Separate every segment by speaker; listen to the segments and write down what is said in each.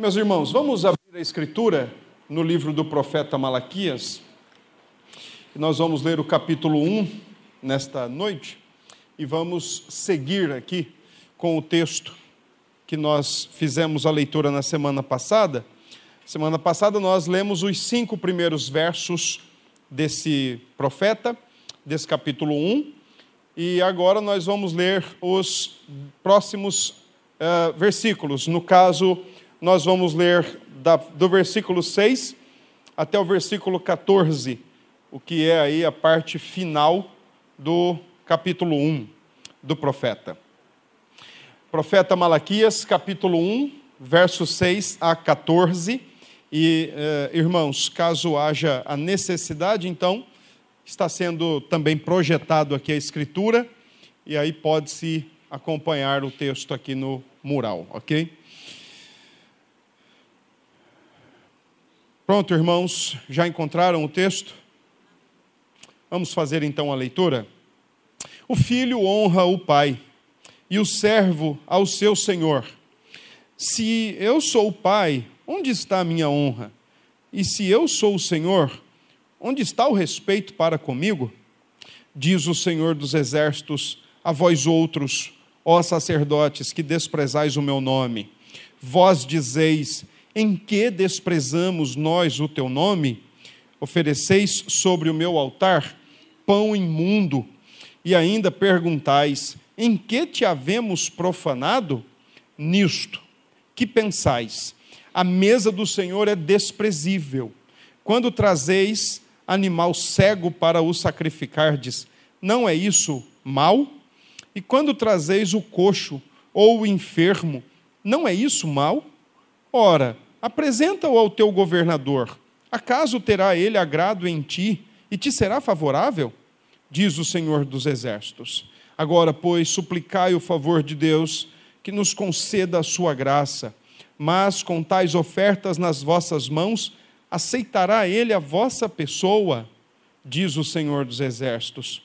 Speaker 1: Meus irmãos, vamos abrir a escritura no livro do profeta Malaquias. Nós vamos ler o capítulo 1 nesta noite e vamos seguir aqui com o texto que nós fizemos a leitura na semana passada. Semana passada nós lemos os cinco primeiros versos desse profeta, desse capítulo 1, e agora nós vamos ler os próximos uh, versículos. No caso, nós vamos ler da, do versículo 6 até o versículo 14, o que é aí a parte final do capítulo 1 do profeta. Profeta Malaquias, capítulo 1, versos 6 a 14. E, eh, irmãos, caso haja a necessidade, então, está sendo também projetado aqui a escritura, e aí pode-se acompanhar o texto aqui no mural, ok? Pronto, irmãos, já encontraram o texto? Vamos fazer então a leitura? O filho honra o pai, e o servo ao seu senhor. Se eu sou o pai, onde está a minha honra? E se eu sou o senhor, onde está o respeito para comigo? Diz o Senhor dos exércitos a vós outros, ó sacerdotes, que desprezais o meu nome. Vós dizeis: em que desprezamos nós o teu nome? Ofereceis sobre o meu altar pão imundo, e ainda perguntais: em que te havemos profanado? Nisto, que pensais? A mesa do Senhor é desprezível. Quando trazeis animal cego para o sacrificardes, não é isso mal? E quando trazeis o coxo ou o enfermo, não é isso mal? Ora, apresenta-o ao teu governador. Acaso terá ele agrado em ti e te será favorável? Diz o Senhor dos Exércitos. Agora, pois, suplicai o favor de Deus que nos conceda a sua graça. Mas com tais ofertas nas vossas mãos, aceitará ele a vossa pessoa? Diz o Senhor dos Exércitos.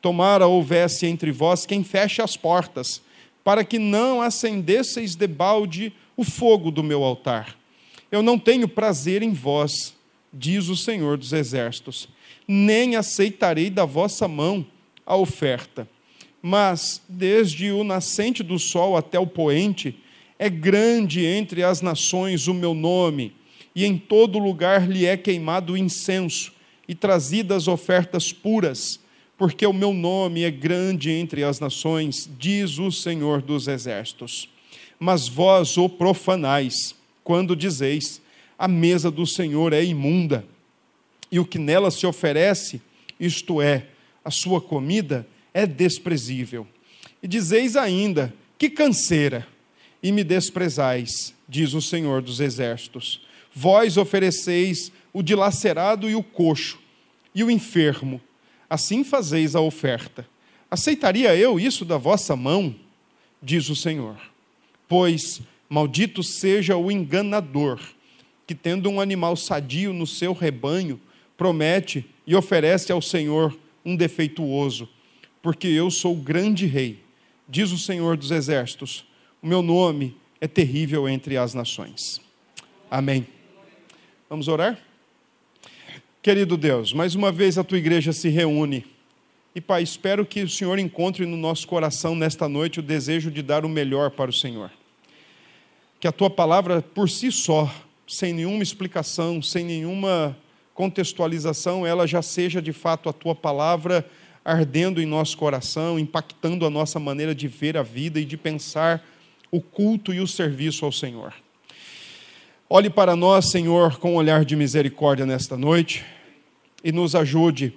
Speaker 1: Tomara houvesse entre vós quem feche as portas, para que não acendesseis debalde o fogo do meu altar. Eu não tenho prazer em vós, diz o Senhor dos Exércitos, nem aceitarei da vossa mão a oferta. Mas, desde o nascente do sol até o poente, é grande entre as nações o meu nome, e em todo lugar lhe é queimado o incenso e trazidas ofertas puras, porque o meu nome é grande entre as nações, diz o Senhor dos Exércitos mas vós o profanais, quando dizeis: a mesa do Senhor é imunda, e o que nela se oferece, isto é, a sua comida, é desprezível. E dizeis ainda: que canseira, e me desprezais, diz o Senhor dos Exércitos. Vós ofereceis o dilacerado e o coxo, e o enfermo, assim fazeis a oferta. Aceitaria eu isso da vossa mão? Diz o Senhor. Pois maldito seja o enganador, que tendo um animal sadio no seu rebanho, promete e oferece ao Senhor um defeituoso, porque eu sou o grande rei, diz o Senhor dos exércitos, o meu nome é terrível entre as nações. Amém. Vamos orar? Querido Deus, mais uma vez a tua igreja se reúne. E, Pai, espero que o Senhor encontre no nosso coração nesta noite o desejo de dar o melhor para o Senhor que a tua palavra por si só, sem nenhuma explicação, sem nenhuma contextualização, ela já seja de fato a tua palavra ardendo em nosso coração, impactando a nossa maneira de ver a vida e de pensar o culto e o serviço ao Senhor. Olhe para nós, Senhor, com um olhar de misericórdia nesta noite e nos ajude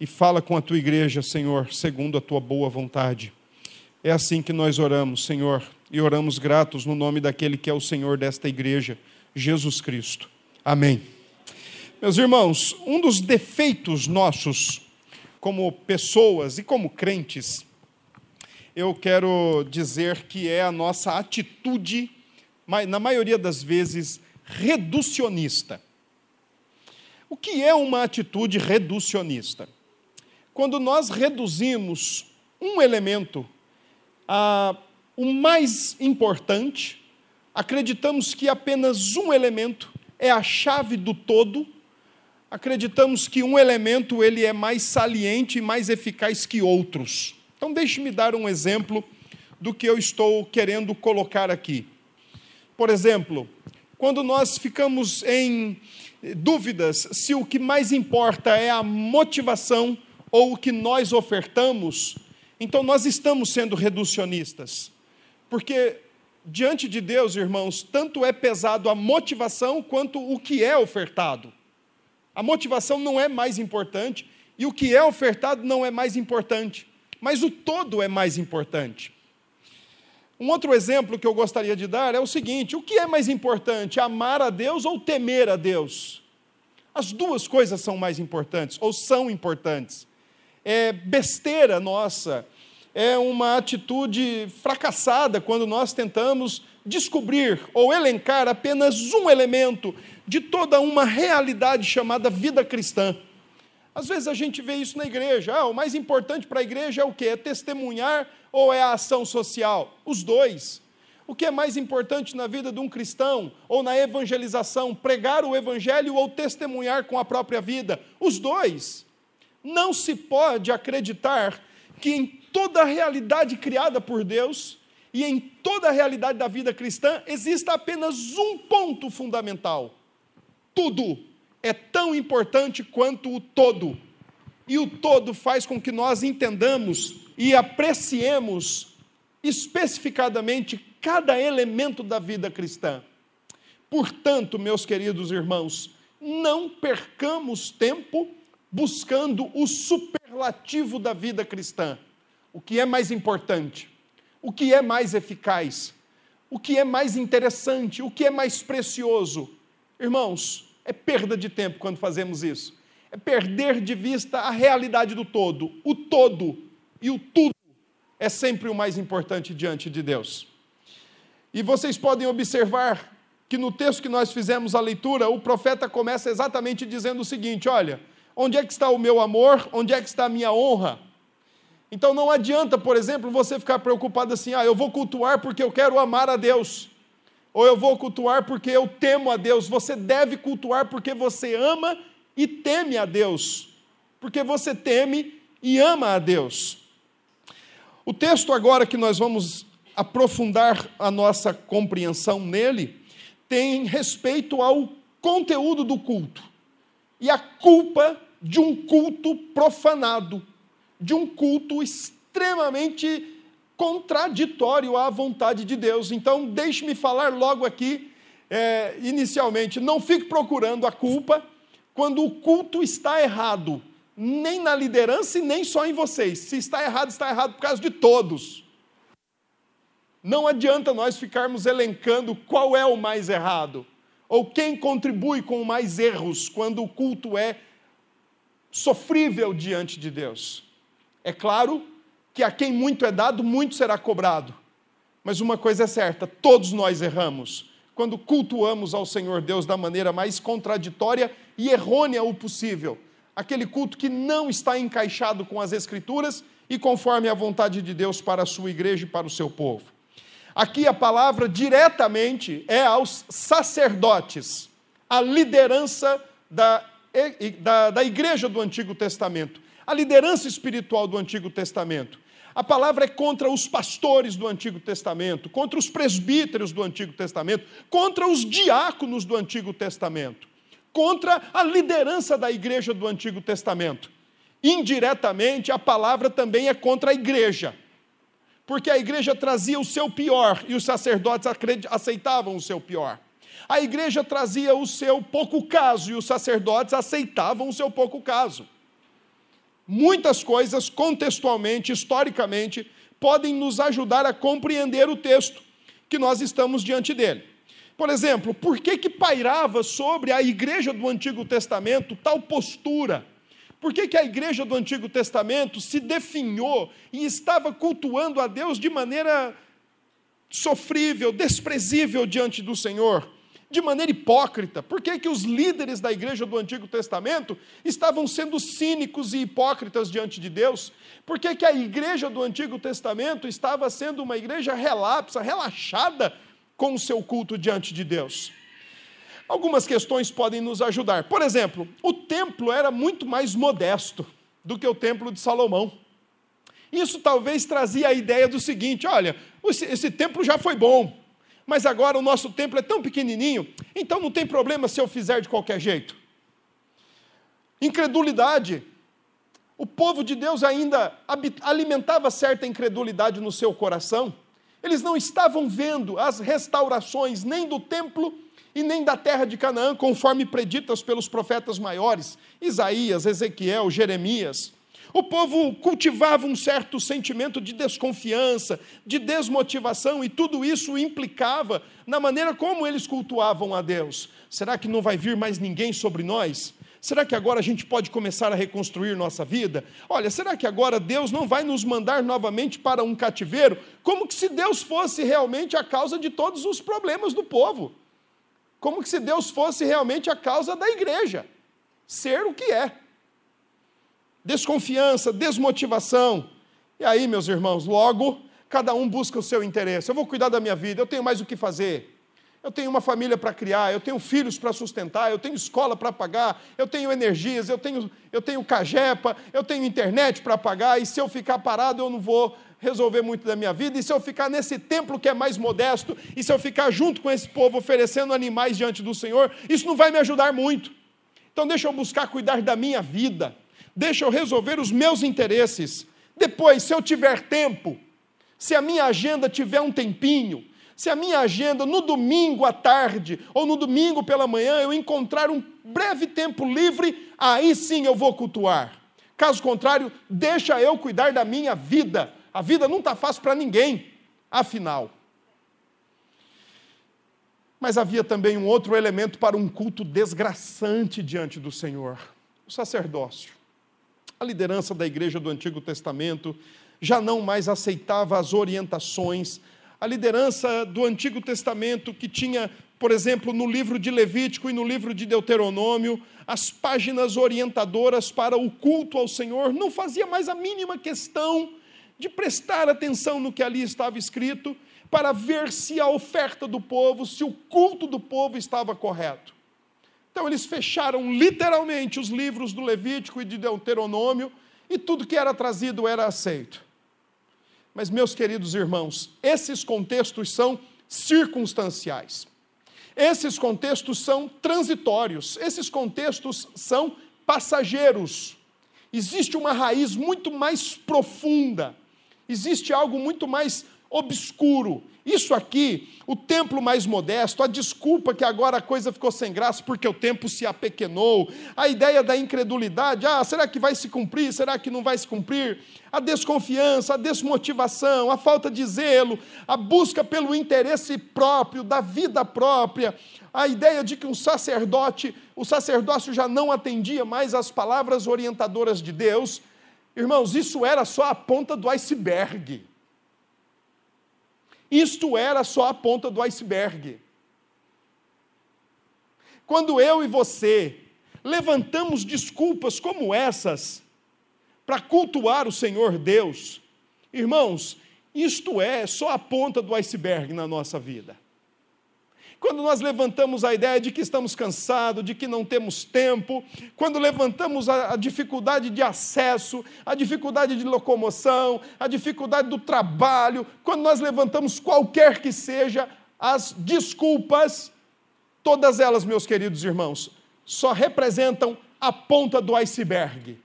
Speaker 1: e fala com a tua igreja, Senhor, segundo a tua boa vontade. É assim que nós oramos, Senhor, e oramos gratos no nome daquele que é o Senhor desta igreja, Jesus Cristo. Amém. Meus irmãos, um dos defeitos nossos como pessoas e como crentes, eu quero dizer que é a nossa atitude, na maioria das vezes, reducionista. O que é uma atitude reducionista? Quando nós reduzimos um elemento a o mais importante, acreditamos que apenas um elemento é a chave do todo, acreditamos que um elemento ele é mais saliente e mais eficaz que outros. Então deixe-me dar um exemplo do que eu estou querendo colocar aqui. Por exemplo, quando nós ficamos em dúvidas se o que mais importa é a motivação ou o que nós ofertamos, então nós estamos sendo reducionistas. Porque diante de Deus, irmãos, tanto é pesado a motivação quanto o que é ofertado. A motivação não é mais importante e o que é ofertado não é mais importante, mas o todo é mais importante. Um outro exemplo que eu gostaria de dar é o seguinte: o que é mais importante, amar a Deus ou temer a Deus? As duas coisas são mais importantes, ou são importantes. É besteira nossa é uma atitude fracassada quando nós tentamos descobrir ou elencar apenas um elemento de toda uma realidade chamada vida cristã. Às vezes a gente vê isso na igreja. Ah, o mais importante para a igreja é o quê? É testemunhar ou é a ação social? Os dois. O que é mais importante na vida de um cristão ou na evangelização? Pregar o evangelho ou testemunhar com a própria vida? Os dois. Não se pode acreditar que em toda a realidade criada por Deus e em toda a realidade da vida cristã exista apenas um ponto fundamental: tudo é tão importante quanto o todo. E o todo faz com que nós entendamos e apreciemos especificadamente cada elemento da vida cristã. Portanto, meus queridos irmãos, não percamos tempo buscando o superlativo da vida cristã o que é mais importante, o que é mais eficaz, o que é mais interessante, o que é mais precioso. Irmãos, é perda de tempo quando fazemos isso. É perder de vista a realidade do todo. O todo e o tudo é sempre o mais importante diante de Deus. E vocês podem observar que no texto que nós fizemos a leitura, o profeta começa exatamente dizendo o seguinte: olha, onde é que está o meu amor? Onde é que está a minha honra? Então não adianta, por exemplo, você ficar preocupado assim: ah, eu vou cultuar porque eu quero amar a Deus, ou eu vou cultuar porque eu temo a Deus. Você deve cultuar porque você ama e teme a Deus, porque você teme e ama a Deus. O texto agora que nós vamos aprofundar a nossa compreensão nele tem respeito ao conteúdo do culto e a culpa de um culto profanado de um culto extremamente contraditório à vontade de Deus. Então, deixe-me falar logo aqui, é, inicialmente, não fique procurando a culpa quando o culto está errado, nem na liderança e nem só em vocês. Se está errado, está errado por causa de todos. Não adianta nós ficarmos elencando qual é o mais errado, ou quem contribui com mais erros quando o culto é sofrível diante de Deus. É claro que a quem muito é dado, muito será cobrado. Mas uma coisa é certa: todos nós erramos quando cultuamos ao Senhor Deus da maneira mais contraditória e errônea o possível. Aquele culto que não está encaixado com as Escrituras e conforme a vontade de Deus para a sua igreja e para o seu povo. Aqui a palavra diretamente é aos sacerdotes, a liderança da, da, da igreja do Antigo Testamento a liderança espiritual do Antigo Testamento. A palavra é contra os pastores do Antigo Testamento, contra os presbíteros do Antigo Testamento, contra os diáconos do Antigo Testamento, contra a liderança da igreja do Antigo Testamento. Indiretamente, a palavra também é contra a igreja, porque a igreja trazia o seu pior e os sacerdotes aceitavam o seu pior. A igreja trazia o seu pouco caso e os sacerdotes aceitavam o seu pouco caso muitas coisas, contextualmente, historicamente, podem nos ajudar a compreender o texto que nós estamos diante dele. Por exemplo, por que, que pairava sobre a igreja do Antigo Testamento tal postura? Por que, que a igreja do Antigo Testamento se definhou e estava cultuando a Deus de maneira sofrível, desprezível diante do Senhor? De maneira hipócrita. Por que, que os líderes da igreja do Antigo Testamento estavam sendo cínicos e hipócritas diante de Deus? Por que, que a igreja do Antigo Testamento estava sendo uma igreja relapsa, relaxada com o seu culto diante de Deus? Algumas questões podem nos ajudar. Por exemplo, o templo era muito mais modesto do que o templo de Salomão. Isso talvez trazia a ideia do seguinte: olha, esse, esse templo já foi bom, mas agora o nosso templo é tão pequenininho, então não tem problema se eu fizer de qualquer jeito. Incredulidade. O povo de Deus ainda alimentava certa incredulidade no seu coração. Eles não estavam vendo as restaurações nem do templo e nem da terra de Canaã, conforme preditas pelos profetas maiores, Isaías, Ezequiel, Jeremias. O povo cultivava um certo sentimento de desconfiança, de desmotivação, e tudo isso implicava na maneira como eles cultuavam a Deus. Será que não vai vir mais ninguém sobre nós? Será que agora a gente pode começar a reconstruir nossa vida? Olha, será que agora Deus não vai nos mandar novamente para um cativeiro? Como que se Deus fosse realmente a causa de todos os problemas do povo? Como que se Deus fosse realmente a causa da igreja ser o que é? Desconfiança, desmotivação. E aí, meus irmãos, logo cada um busca o seu interesse. Eu vou cuidar da minha vida, eu tenho mais o que fazer. Eu tenho uma família para criar, eu tenho filhos para sustentar, eu tenho escola para pagar, eu tenho energias, eu tenho, eu tenho cajepa, eu tenho internet para pagar, e se eu ficar parado, eu não vou resolver muito da minha vida, e se eu ficar nesse templo que é mais modesto, e se eu ficar junto com esse povo oferecendo animais diante do Senhor, isso não vai me ajudar muito. Então deixa eu buscar cuidar da minha vida deixa eu resolver os meus interesses. Depois, se eu tiver tempo, se a minha agenda tiver um tempinho, se a minha agenda no domingo à tarde ou no domingo pela manhã eu encontrar um breve tempo livre, aí sim eu vou cultuar. Caso contrário, deixa eu cuidar da minha vida. A vida não está fácil para ninguém, afinal. Mas havia também um outro elemento para um culto desgraçante diante do Senhor: o sacerdócio a liderança da igreja do Antigo Testamento já não mais aceitava as orientações. A liderança do Antigo Testamento, que tinha, por exemplo, no livro de Levítico e no livro de Deuteronômio, as páginas orientadoras para o culto ao Senhor, não fazia mais a mínima questão de prestar atenção no que ali estava escrito, para ver se a oferta do povo, se o culto do povo estava correto. Então eles fecharam literalmente os livros do Levítico e de Deuteronômio e tudo que era trazido era aceito. Mas, meus queridos irmãos, esses contextos são circunstanciais. Esses contextos são transitórios, esses contextos são passageiros. Existe uma raiz muito mais profunda, existe algo muito mais obscuro, isso aqui, o templo mais modesto, a desculpa que agora a coisa ficou sem graça porque o tempo se apequenou, a ideia da incredulidade, ah, será que vai se cumprir? Será que não vai se cumprir? A desconfiança, a desmotivação, a falta de zelo, a busca pelo interesse próprio, da vida própria, a ideia de que um sacerdote, o sacerdócio já não atendia mais às palavras orientadoras de Deus. Irmãos, isso era só a ponta do iceberg. Isto era só a ponta do iceberg. Quando eu e você levantamos desculpas como essas para cultuar o Senhor Deus, irmãos, isto é só a ponta do iceberg na nossa vida. Quando nós levantamos a ideia de que estamos cansados, de que não temos tempo, quando levantamos a, a dificuldade de acesso, a dificuldade de locomoção, a dificuldade do trabalho, quando nós levantamos qualquer que seja as desculpas, todas elas, meus queridos irmãos, só representam a ponta do iceberg.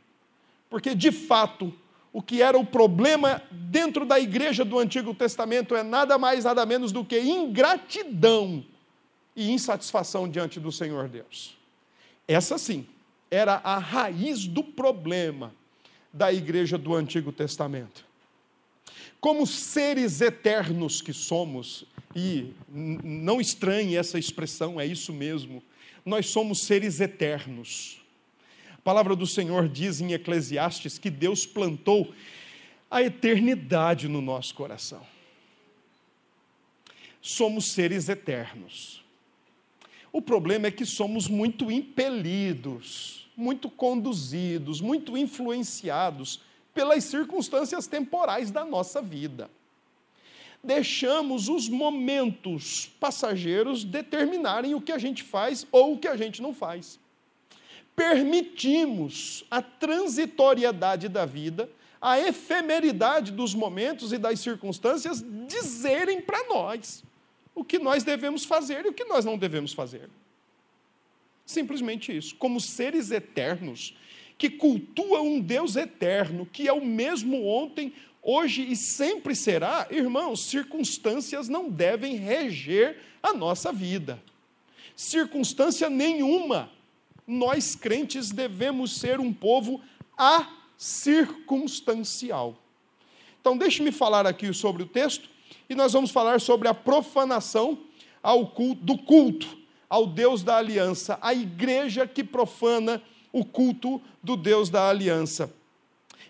Speaker 1: Porque, de fato, o que era o problema dentro da igreja do Antigo Testamento é nada mais, nada menos do que ingratidão e insatisfação diante do Senhor Deus. Essa sim era a raiz do problema da igreja do Antigo Testamento. Como seres eternos que somos, e não estranhe essa expressão, é isso mesmo, nós somos seres eternos. A palavra do Senhor diz em Eclesiastes que Deus plantou a eternidade no nosso coração. Somos seres eternos. O problema é que somos muito impelidos, muito conduzidos, muito influenciados pelas circunstâncias temporais da nossa vida. deixamos os momentos passageiros determinarem o que a gente faz ou o que a gente não faz. Permitimos a transitoriedade da vida, a efemeridade dos momentos e das circunstâncias dizerem para nós o que nós devemos fazer e o que nós não devemos fazer. Simplesmente isso. Como seres eternos, que cultuam um Deus eterno, que é o mesmo ontem, hoje e sempre será, irmãos, circunstâncias não devem reger a nossa vida. Circunstância nenhuma. Nós crentes devemos ser um povo acircunstancial. Então, deixe-me falar aqui sobre o texto e nós vamos falar sobre a profanação ao culto, do culto ao Deus da aliança, a igreja que profana o culto do Deus da aliança.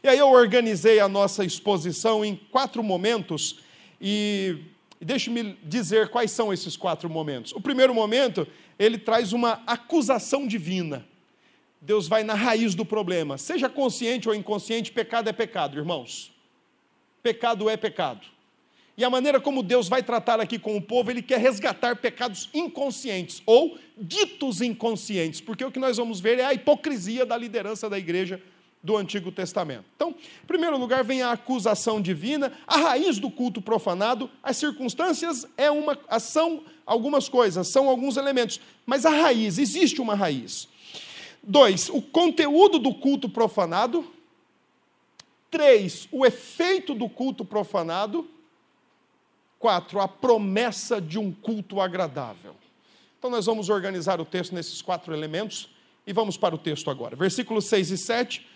Speaker 1: E aí eu organizei a nossa exposição em quatro momentos e deixe-me dizer quais são esses quatro momentos. O primeiro momento, ele traz uma acusação divina. Deus vai na raiz do problema. Seja consciente ou inconsciente, pecado é pecado, irmãos. Pecado é pecado. E a maneira como Deus vai tratar aqui com o povo, ele quer resgatar pecados inconscientes ou ditos inconscientes, porque o que nós vamos ver é a hipocrisia da liderança da igreja do Antigo Testamento. Então, em primeiro lugar, vem a acusação divina, a raiz do culto profanado, as circunstâncias é uma são algumas coisas, são alguns elementos, mas a raiz, existe uma raiz. Dois, o conteúdo do culto profanado. Três, o efeito do culto profanado. Quatro, a promessa de um culto agradável. Então, nós vamos organizar o texto nesses quatro elementos e vamos para o texto agora. Versículos 6 e 7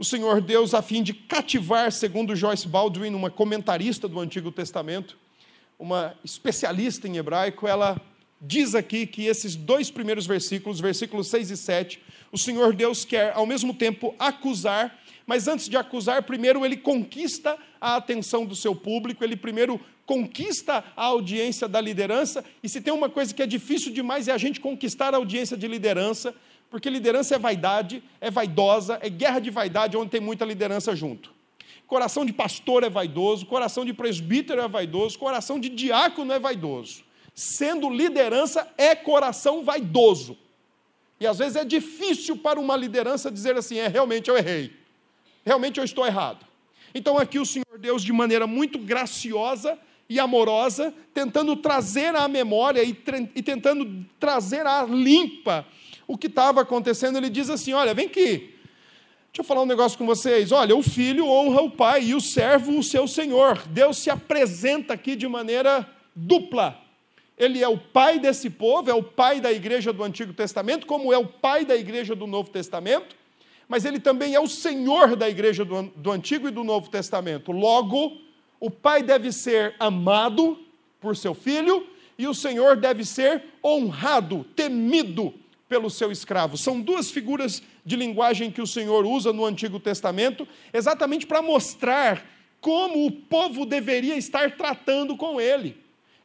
Speaker 1: o Senhor Deus a fim de cativar, segundo Joyce Baldwin, uma comentarista do Antigo Testamento, uma especialista em hebraico, ela diz aqui que esses dois primeiros versículos, versículos 6 e 7, o Senhor Deus quer ao mesmo tempo acusar, mas antes de acusar, primeiro ele conquista a atenção do seu público, ele primeiro conquista a audiência da liderança, e se tem uma coisa que é difícil demais é a gente conquistar a audiência de liderança, porque liderança é vaidade, é vaidosa, é guerra de vaidade onde tem muita liderança junto. Coração de pastor é vaidoso, coração de presbítero é vaidoso, coração de diácono é vaidoso. Sendo liderança é coração vaidoso. E às vezes é difícil para uma liderança dizer assim: é, realmente eu errei, realmente eu estou errado. Então aqui o Senhor Deus, de maneira muito graciosa e amorosa, tentando trazer à memória e, e tentando trazer à limpa o que estava acontecendo, ele diz assim: Olha, vem aqui, deixa eu falar um negócio com vocês. Olha, o filho honra o pai e o servo o seu senhor. Deus se apresenta aqui de maneira dupla. Ele é o pai desse povo, é o pai da igreja do Antigo Testamento, como é o pai da igreja do Novo Testamento, mas ele também é o senhor da igreja do, do Antigo e do Novo Testamento. Logo, o pai deve ser amado por seu filho e o senhor deve ser honrado, temido pelo seu escravo. São duas figuras de linguagem que o Senhor usa no Antigo Testamento, exatamente para mostrar como o povo deveria estar tratando com ele,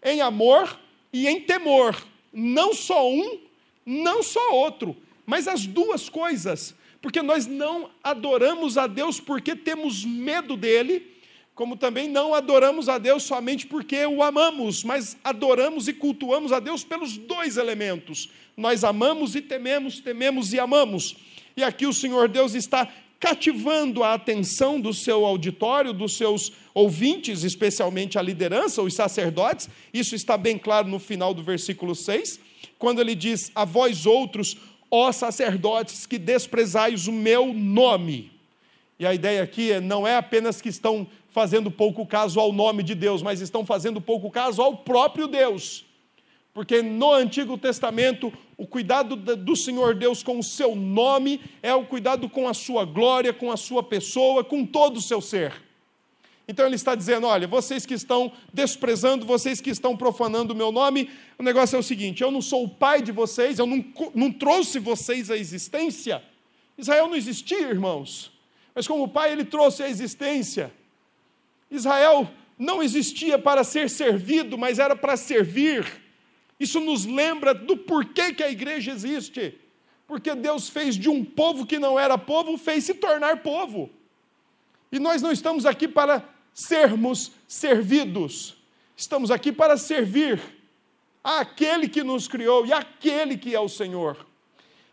Speaker 1: em amor e em temor. Não só um, não só outro, mas as duas coisas, porque nós não adoramos a Deus porque temos medo dele como também não adoramos a Deus somente porque o amamos, mas adoramos e cultuamos a Deus pelos dois elementos. Nós amamos e tememos, tememos e amamos. E aqui o Senhor Deus está cativando a atenção do seu auditório, dos seus ouvintes, especialmente a liderança, os sacerdotes. Isso está bem claro no final do versículo 6, quando ele diz: A vós outros, ó sacerdotes, que desprezais o meu nome. E a ideia aqui é, não é apenas que estão fazendo pouco caso ao nome de Deus, mas estão fazendo pouco caso ao próprio Deus. Porque no Antigo Testamento, o cuidado do Senhor Deus com o seu nome é o cuidado com a sua glória, com a sua pessoa, com todo o seu ser. Então ele está dizendo: olha, vocês que estão desprezando, vocês que estão profanando o meu nome, o negócio é o seguinte: eu não sou o pai de vocês, eu não, não trouxe vocês à existência. Israel não existia, irmãos, mas como pai, ele trouxe à existência. Israel não existia para ser servido, mas era para servir. Isso nos lembra do porquê que a igreja existe. Porque Deus fez de um povo que não era povo, fez se tornar povo. E nós não estamos aqui para sermos servidos. Estamos aqui para servir àquele que nos criou e àquele que é o Senhor.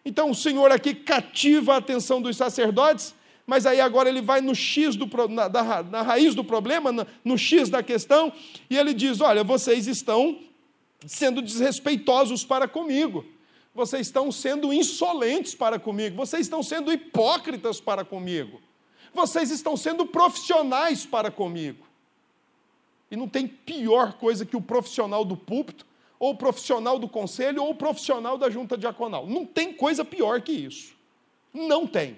Speaker 1: Então o Senhor aqui cativa a atenção dos sacerdotes, mas aí agora ele vai no X do, na, da, na raiz do problema, no, X da questão, e ele diz: Olha, vocês estão sendo desrespeitosos para comigo, vocês estão sendo insolentes para comigo, vocês estão sendo hipócritas para comigo, vocês estão sendo profissionais para comigo. E não tem pior coisa que o profissional do púlpito, ou o profissional do conselho, ou o profissional da junta diaconal. Não tem coisa pior que isso. Não tem.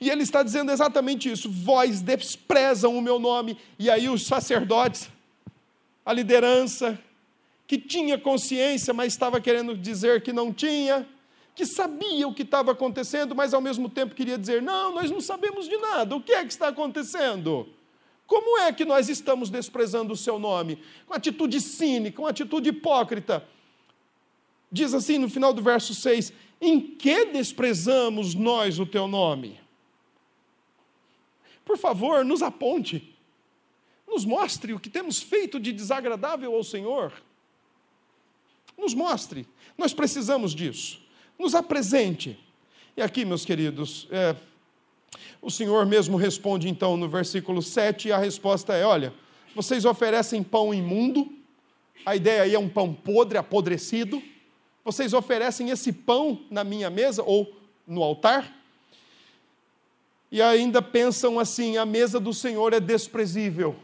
Speaker 1: E ele está dizendo exatamente isso: vós desprezam o meu nome. E aí os sacerdotes, a liderança, que tinha consciência, mas estava querendo dizer que não tinha, que sabia o que estava acontecendo, mas ao mesmo tempo queria dizer: não, nós não sabemos de nada, o que é que está acontecendo? Como é que nós estamos desprezando o seu nome? Com atitude cínica, com atitude hipócrita. Diz assim no final do verso 6: Em que desprezamos nós o teu nome? Por favor, nos aponte, nos mostre o que temos feito de desagradável ao Senhor. Nos mostre, nós precisamos disso. Nos apresente. E aqui, meus queridos, é, o Senhor mesmo responde então no versículo 7, e a resposta é: olha, vocês oferecem pão imundo, a ideia aí é um pão podre, apodrecido. Vocês oferecem esse pão na minha mesa ou no altar? e ainda pensam assim: a mesa do Senhor é desprezível.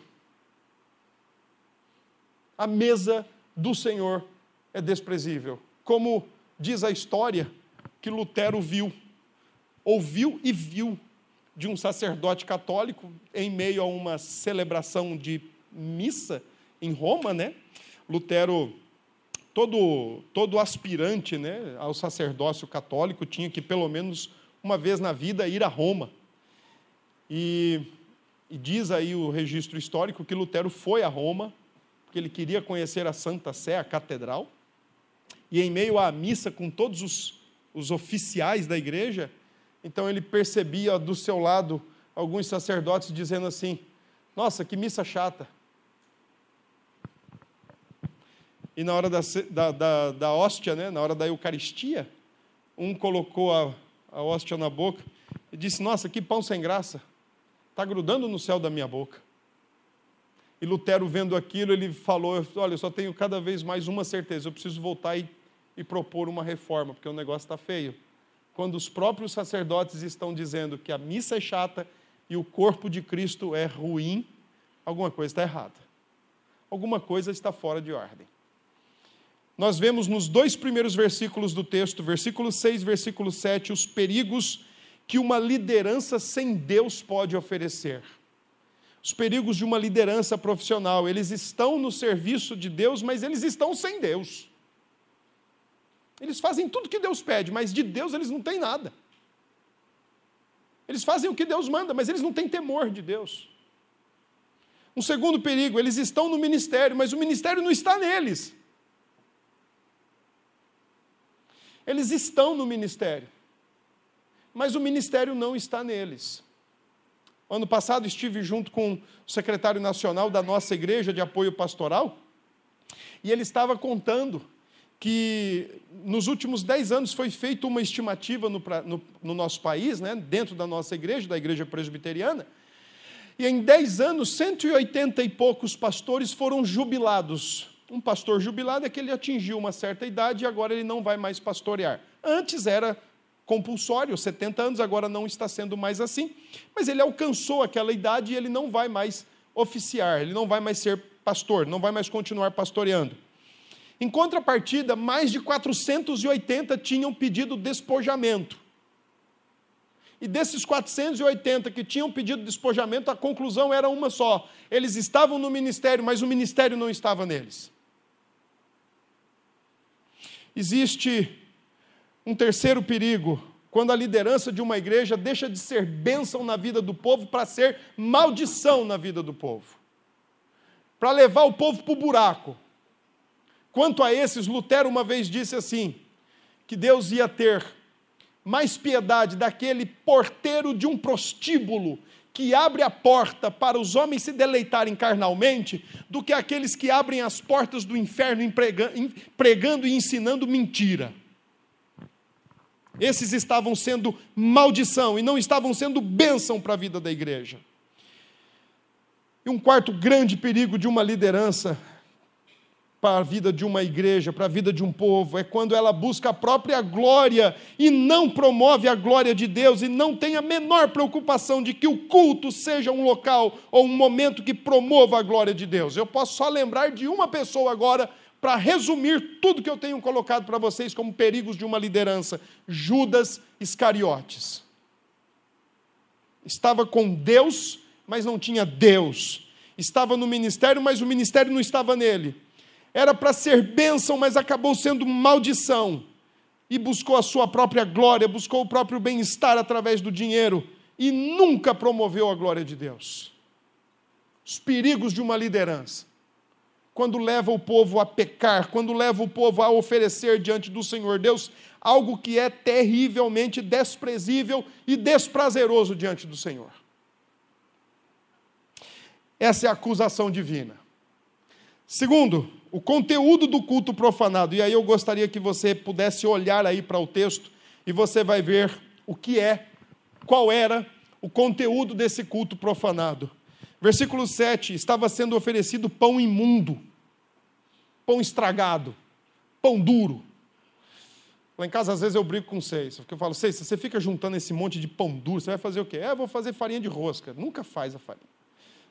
Speaker 1: A mesa do Senhor é desprezível. Como diz a história que Lutero viu, ouviu e viu de um sacerdote católico em meio a uma celebração de missa em Roma, né? Lutero todo todo aspirante, né, ao sacerdócio católico tinha que pelo menos uma vez na vida ir a Roma e, e diz aí o registro histórico que Lutero foi a Roma, porque ele queria conhecer a Santa Sé, a catedral, e em meio à missa com todos os, os oficiais da igreja, então ele percebia do seu lado alguns sacerdotes dizendo assim: Nossa, que missa chata. E na hora da, da, da, da hóstia, né, na hora da Eucaristia, um colocou a, a hóstia na boca e disse: Nossa, que pão sem graça está grudando no céu da minha boca. E Lutero, vendo aquilo, ele falou: Olha, eu só tenho cada vez mais uma certeza, eu preciso voltar e, e propor uma reforma, porque o negócio está feio. Quando os próprios sacerdotes estão dizendo que a missa é chata e o corpo de Cristo é ruim, alguma coisa está errada. Alguma coisa está fora de ordem. Nós vemos nos dois primeiros versículos do texto, versículo 6, versículo 7, os perigos que uma liderança sem Deus pode oferecer. Os perigos de uma liderança profissional, eles estão no serviço de Deus, mas eles estão sem Deus. Eles fazem tudo que Deus pede, mas de Deus eles não têm nada. Eles fazem o que Deus manda, mas eles não têm temor de Deus. Um segundo perigo, eles estão no ministério, mas o ministério não está neles. Eles estão no ministério, mas o ministério não está neles. Ano passado estive junto com o secretário nacional da nossa igreja de apoio pastoral, e ele estava contando que nos últimos dez anos foi feita uma estimativa no, no, no, nosso país, né, dentro da nossa igreja, da igreja presbiteriana, e em dez anos, 180 e poucos pastores foram jubilados. Um pastor jubilado é que ele atingiu uma certa idade e agora ele não vai mais pastorear. Antes era compulsório, 70 anos, agora não está sendo mais assim, mas ele alcançou aquela idade e ele não vai mais oficiar, ele não vai mais ser pastor, não vai mais continuar pastoreando. Em contrapartida, mais de 480 tinham pedido despojamento. E desses 480 que tinham pedido despojamento, a conclusão era uma só: eles estavam no ministério, mas o ministério não estava neles. Existe um terceiro perigo, quando a liderança de uma igreja deixa de ser bênção na vida do povo para ser maldição na vida do povo. Para levar o povo para o buraco. Quanto a esses, Lutero uma vez disse assim: que Deus ia ter mais piedade daquele porteiro de um prostíbulo que abre a porta para os homens se deleitarem carnalmente do que aqueles que abrem as portas do inferno pregando e ensinando mentira. Esses estavam sendo maldição e não estavam sendo bênção para a vida da igreja. E um quarto grande perigo de uma liderança para a vida de uma igreja, para a vida de um povo, é quando ela busca a própria glória e não promove a glória de Deus e não tem a menor preocupação de que o culto seja um local ou um momento que promova a glória de Deus. Eu posso só lembrar de uma pessoa agora para resumir tudo que eu tenho colocado para vocês como perigos de uma liderança: Judas Iscariotes. Estava com Deus, mas não tinha Deus. Estava no ministério, mas o ministério não estava nele era para ser bênção, mas acabou sendo maldição. E buscou a sua própria glória, buscou o próprio bem-estar através do dinheiro e nunca promoveu a glória de Deus. Os perigos de uma liderança. Quando leva o povo a pecar, quando leva o povo a oferecer diante do Senhor Deus algo que é terrivelmente desprezível e desprazeroso diante do Senhor. Essa é a acusação divina. Segundo, o conteúdo do culto profanado. E aí eu gostaria que você pudesse olhar aí para o texto e você vai ver o que é, qual era o conteúdo desse culto profanado. Versículo 7: estava sendo oferecido pão imundo, pão estragado, pão duro. Lá em casa, às vezes, eu brigo com vocês, porque eu falo, vocês, você fica juntando esse monte de pão duro, você vai fazer o quê? É, vou fazer farinha de rosca. Nunca faz a farinha.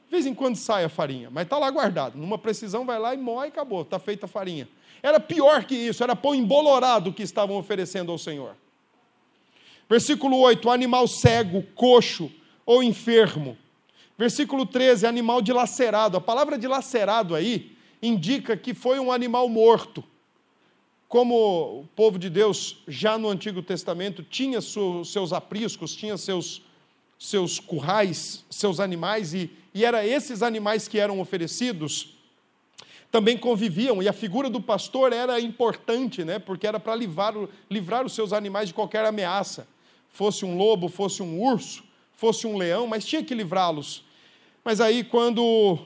Speaker 1: De vez em quando sai a farinha, mas está lá guardado. Numa precisão, vai lá e moe e acabou, está feita a farinha. Era pior que isso, era pão embolorado que estavam oferecendo ao Senhor. Versículo 8: animal cego, coxo ou enfermo. Versículo 13: animal dilacerado. A palavra dilacerado aí indica que foi um animal morto. Como o povo de Deus, já no Antigo Testamento, tinha seus apriscos, tinha seus, seus currais, seus animais, e e era esses animais que eram oferecidos, também conviviam, e a figura do pastor era importante, né, porque era para livrar, livrar os seus animais de qualquer ameaça, fosse um lobo, fosse um urso, fosse um leão, mas tinha que livrá-los. Mas aí, quando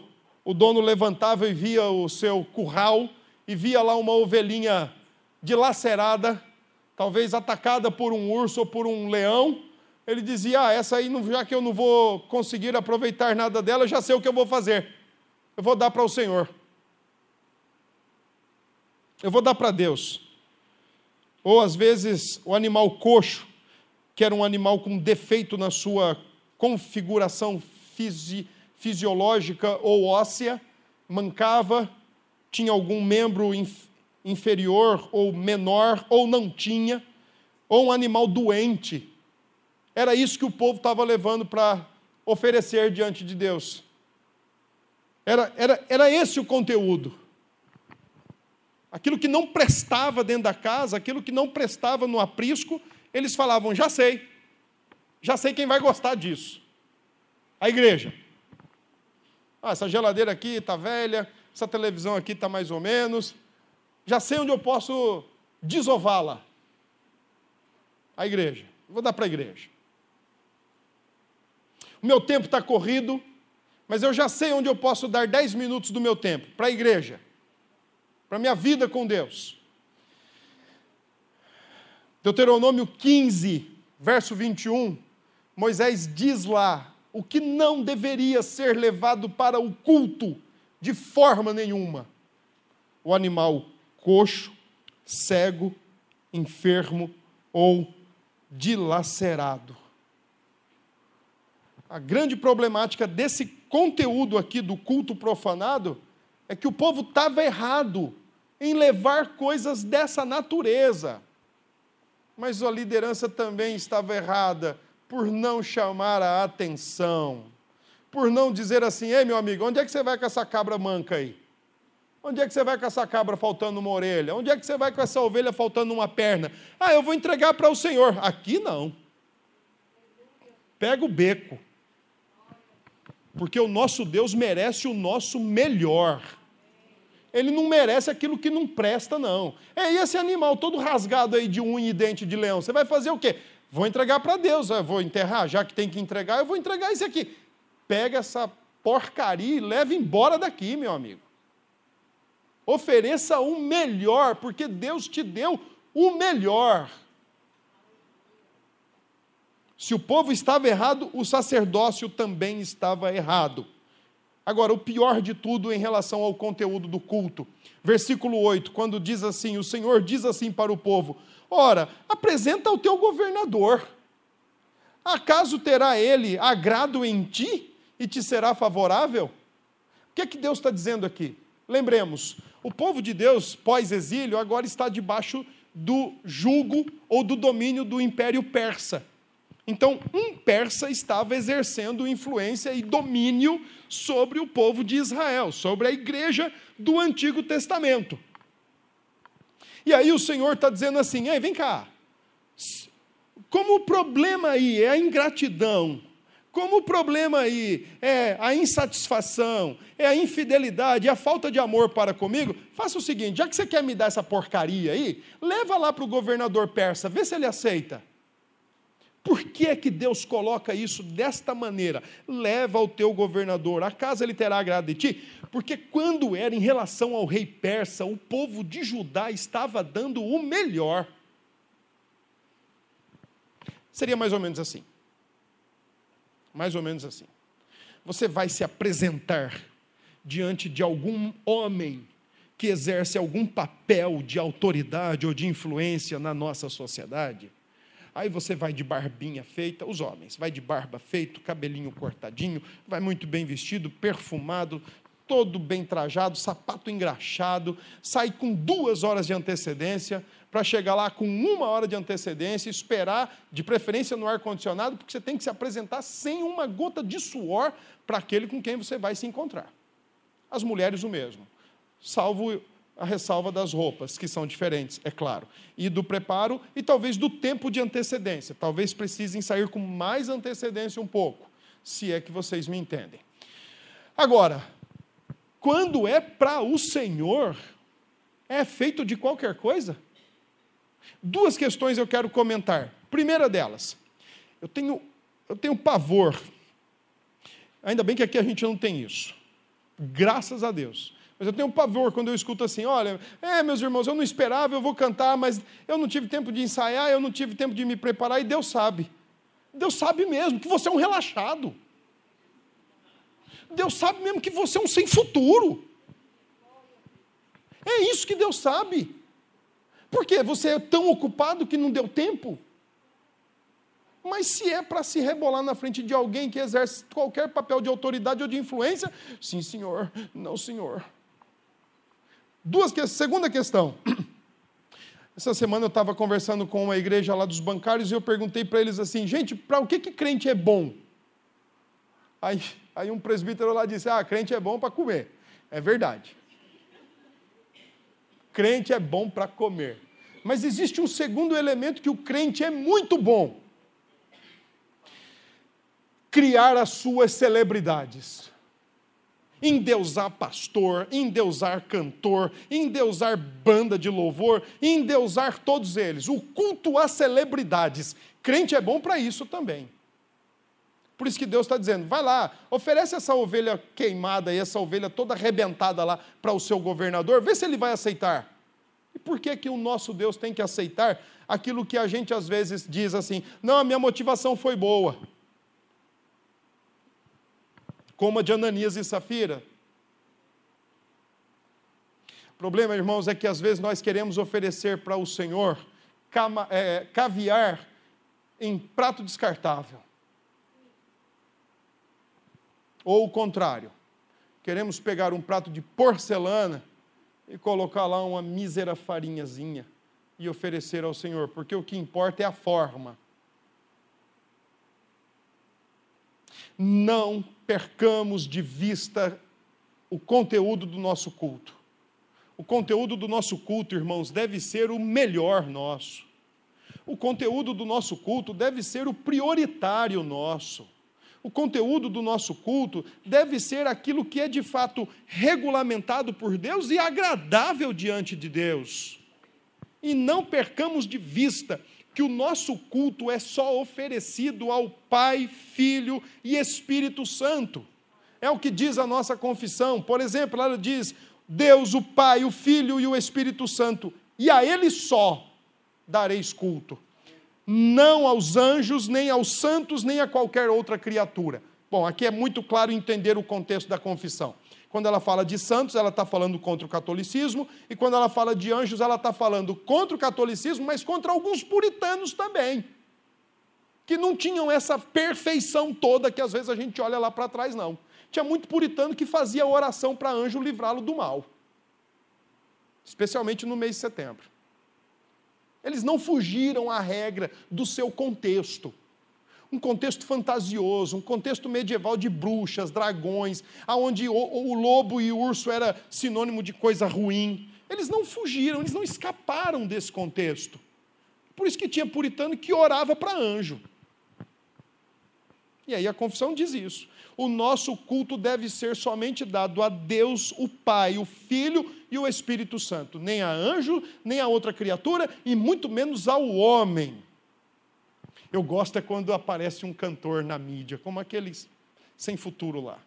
Speaker 1: o dono levantava e via o seu curral, e via lá uma ovelhinha dilacerada, talvez atacada por um urso ou por um leão, ele dizia: Ah, essa aí, já que eu não vou conseguir aproveitar nada dela, já sei o que eu vou fazer. Eu vou dar para o Senhor. Eu vou dar para Deus. Ou às vezes o animal coxo, que era um animal com defeito na sua configuração fisi, fisiológica ou óssea, mancava, tinha algum membro inf, inferior ou menor, ou não tinha, ou um animal doente, era isso que o povo estava levando para oferecer diante de Deus. Era, era, era esse o conteúdo. Aquilo que não prestava dentro da casa, aquilo que não prestava no aprisco, eles falavam: já sei, já sei quem vai gostar disso. A igreja. Ah, essa geladeira aqui está velha, essa televisão aqui está mais ou menos. Já sei onde eu posso desová-la. A igreja. Vou dar para a igreja o meu tempo está corrido, mas eu já sei onde eu posso dar 10 minutos do meu tempo para a igreja, para a minha vida com Deus. Deuteronômio 15, verso 21, Moisés diz lá o que não deveria ser levado para o culto de forma nenhuma: o animal coxo, cego, enfermo ou dilacerado a grande problemática desse conteúdo aqui do culto profanado é que o povo estava errado em levar coisas dessa natureza. Mas a liderança também estava errada por não chamar a atenção, por não dizer assim: ei, meu amigo, onde é que você vai com essa cabra manca aí? Onde é que você vai com essa cabra faltando uma orelha? Onde é que você vai com essa ovelha faltando uma perna? Ah, eu vou entregar para o Senhor. Aqui não. Pega o beco porque o nosso Deus merece o nosso melhor. Ele não merece aquilo que não presta, não. É esse animal todo rasgado aí de unha e dente de leão. Você vai fazer o quê? Vou entregar para Deus, eu vou enterrar, já que tem que entregar, eu vou entregar esse aqui. pega essa porcaria e leva embora daqui, meu amigo. Ofereça o melhor, porque Deus te deu o melhor. Se o povo estava errado, o sacerdócio também estava errado. Agora, o pior de tudo em relação ao conteúdo do culto. Versículo 8, quando diz assim: O Senhor diz assim para o povo: Ora, apresenta o teu governador. Acaso terá ele agrado em ti e te será favorável? O que é que Deus está dizendo aqui? Lembremos, o povo de Deus, pós-exílio, agora está debaixo do jugo ou do domínio do Império Persa. Então, um persa estava exercendo influência e domínio sobre o povo de Israel, sobre a igreja do Antigo Testamento. E aí o Senhor está dizendo assim: Ei, vem cá. Como o problema aí é a ingratidão, como o problema aí é a insatisfação, é a infidelidade, é a falta de amor para comigo, faça o seguinte: já que você quer me dar essa porcaria aí, leva lá para o governador persa, vê se ele aceita. Por que é que Deus coloca isso desta maneira? Leva ao teu governador, a casa ele terá agrado de ti? Porque quando era em relação ao rei persa, o povo de Judá estava dando o melhor. Seria mais ou menos assim. Mais ou menos assim. Você vai se apresentar diante de algum homem que exerce algum papel de autoridade ou de influência na nossa sociedade Aí você vai de barbinha feita, os homens, vai de barba feita, cabelinho cortadinho, vai muito bem vestido, perfumado, todo bem trajado, sapato engraxado, sai com duas horas de antecedência, para chegar lá com uma hora de antecedência, esperar, de preferência no ar-condicionado, porque você tem que se apresentar sem uma gota de suor para aquele com quem você vai se encontrar. As mulheres o mesmo, salvo a ressalva das roupas, que são diferentes, é claro, e do preparo e talvez do tempo de antecedência. Talvez precisem sair com mais antecedência um pouco, se é que vocês me entendem. Agora, quando é para o Senhor, é feito de qualquer coisa? Duas questões eu quero comentar. Primeira delas, eu tenho, eu tenho pavor. Ainda bem que aqui a gente não tem isso. Graças a Deus mas eu tenho pavor quando eu escuto assim: olha, é, meus irmãos, eu não esperava, eu vou cantar, mas eu não tive tempo de ensaiar, eu não tive tempo de me preparar, e Deus sabe. Deus sabe mesmo que você é um relaxado. Deus sabe mesmo que você é um sem futuro. É isso que Deus sabe. Por quê? Você é tão ocupado que não deu tempo? Mas se é para se rebolar na frente de alguém que exerce qualquer papel de autoridade ou de influência, sim, senhor, não, senhor. Duas que... Segunda questão. Essa semana eu estava conversando com uma igreja lá dos bancários e eu perguntei para eles assim, gente, para o que, que crente é bom? Aí, aí um presbítero lá disse, ah, crente é bom para comer. É verdade. Crente é bom para comer. Mas existe um segundo elemento que o crente é muito bom. Criar as suas celebridades endeusar pastor, endeusar cantor, endeusar banda de louvor, endeusar todos eles. O culto às celebridades. Crente é bom para isso também. Por isso que Deus está dizendo: vai lá, oferece essa ovelha queimada e essa ovelha toda arrebentada lá para o seu governador, vê se ele vai aceitar. E por que, que o nosso Deus tem que aceitar aquilo que a gente às vezes diz assim: não, a minha motivação foi boa como a de Ananias e Safira. O problema, irmãos, é que às vezes nós queremos oferecer para o Senhor é, caviar em prato descartável. Ou o contrário, queremos pegar um prato de porcelana e colocar lá uma mísera farinhazinha e oferecer ao Senhor, porque o que importa é a forma. Não percamos de vista o conteúdo do nosso culto. O conteúdo do nosso culto, irmãos, deve ser o melhor nosso. O conteúdo do nosso culto deve ser o prioritário nosso. O conteúdo do nosso culto deve ser aquilo que é de fato regulamentado por Deus e agradável diante de Deus. E não percamos de vista que o nosso culto é só oferecido ao Pai, Filho e Espírito Santo. É o que diz a nossa confissão. Por exemplo, ela diz: Deus, o Pai, o Filho e o Espírito Santo, e a Ele só dareis culto. Não aos anjos, nem aos santos, nem a qualquer outra criatura. Bom, aqui é muito claro entender o contexto da confissão. Quando ela fala de santos, ela está falando contra o catolicismo, e quando ela fala de anjos, ela está falando contra o catolicismo, mas contra alguns puritanos também, que não tinham essa perfeição toda que às vezes a gente olha lá para trás, não. Tinha muito puritano que fazia oração para anjo livrá-lo do mal, especialmente no mês de setembro. Eles não fugiram à regra do seu contexto um contexto fantasioso, um contexto medieval de bruxas, dragões, aonde o, o lobo e o urso era sinônimo de coisa ruim. Eles não fugiram, eles não escaparam desse contexto. Por isso que tinha puritano que orava para anjo. E aí a confissão diz isso. O nosso culto deve ser somente dado a Deus, o Pai, o Filho e o Espírito Santo, nem a anjo, nem a outra criatura e muito menos ao homem. Eu gosto é quando aparece um cantor na mídia, como aqueles sem futuro lá,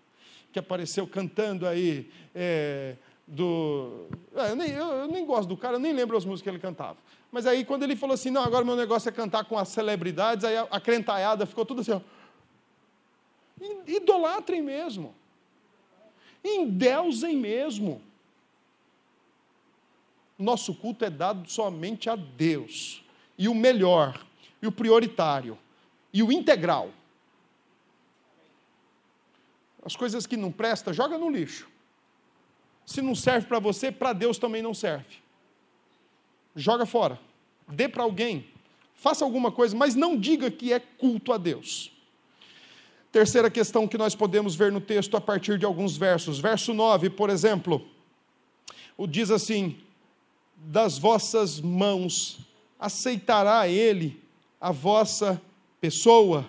Speaker 1: que apareceu cantando aí é, do. É, eu, nem, eu, eu, nem, gosto do cara, eu nem lembro as músicas que ele cantava. Mas aí, quando ele falou assim: não, agora meu negócio é cantar com as celebridades, aí a, a crentaiada ficou tudo assim, ó. Idolatrem mesmo. Endeusem mesmo. Nosso culto é dado somente a Deus. E o melhor, e o prioritário e o integral. As coisas que não prestam, joga no lixo. Se não serve para você, para Deus também não serve. Joga fora. Dê para alguém. Faça alguma coisa, mas não diga que é culto a Deus. Terceira questão que nós podemos ver no texto a partir de alguns versos. Verso 9, por exemplo, o diz assim: Das vossas mãos aceitará ele a vossa pessoa.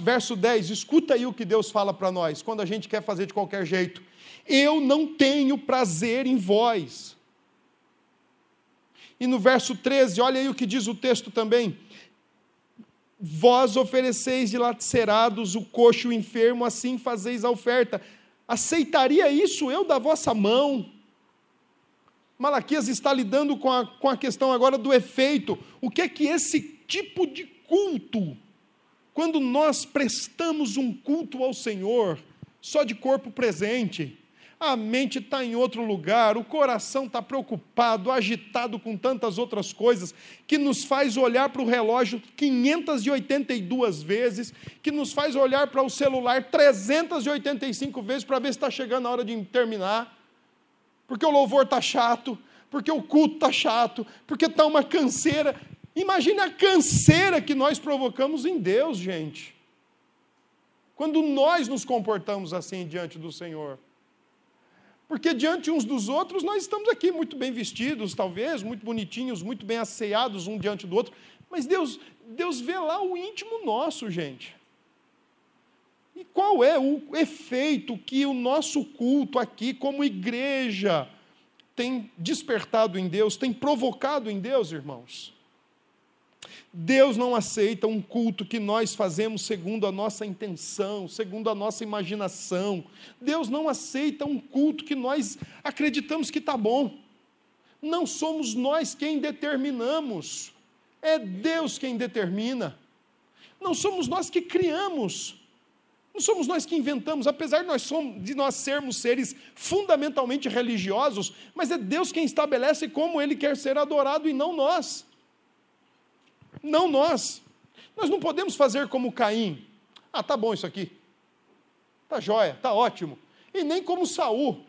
Speaker 1: Verso 10, escuta aí o que Deus fala para nós, quando a gente quer fazer de qualquer jeito. Eu não tenho prazer em vós. E no verso 13, olha aí o que diz o texto também. Vós ofereceis dilacerados o coxo o enfermo, assim fazeis a oferta. Aceitaria isso eu da vossa mão? Malaquias está lidando com a, com a questão agora do efeito. O que é que esse tipo de culto, quando nós prestamos um culto ao Senhor, só de corpo presente, a mente está em outro lugar, o coração está preocupado, agitado com tantas outras coisas, que nos faz olhar para o relógio 582 vezes, que nos faz olhar para o celular 385 vezes para ver se está chegando a hora de terminar, porque o louvor está chato, porque o culto está chato, porque está uma canseira. Imagine a canseira que nós provocamos em Deus, gente. Quando nós nos comportamos assim diante do Senhor. Porque diante uns dos outros, nós estamos aqui muito bem vestidos, talvez, muito bonitinhos, muito bem asseados um diante do outro. Mas Deus, Deus vê lá o íntimo nosso, gente. E qual é o efeito que o nosso culto aqui, como igreja, tem despertado em Deus, tem provocado em Deus, irmãos? Deus não aceita um culto que nós fazemos segundo a nossa intenção, segundo a nossa imaginação. Deus não aceita um culto que nós acreditamos que está bom. Não somos nós quem determinamos, é Deus quem determina. Não somos nós que criamos, não somos nós que inventamos, apesar de nós, somos, de nós sermos seres fundamentalmente religiosos, mas é Deus quem estabelece como Ele quer ser adorado e não nós. Não nós. Nós não podemos fazer como Caim. Ah, tá bom isso aqui. Tá jóia, tá ótimo. E nem como Saul.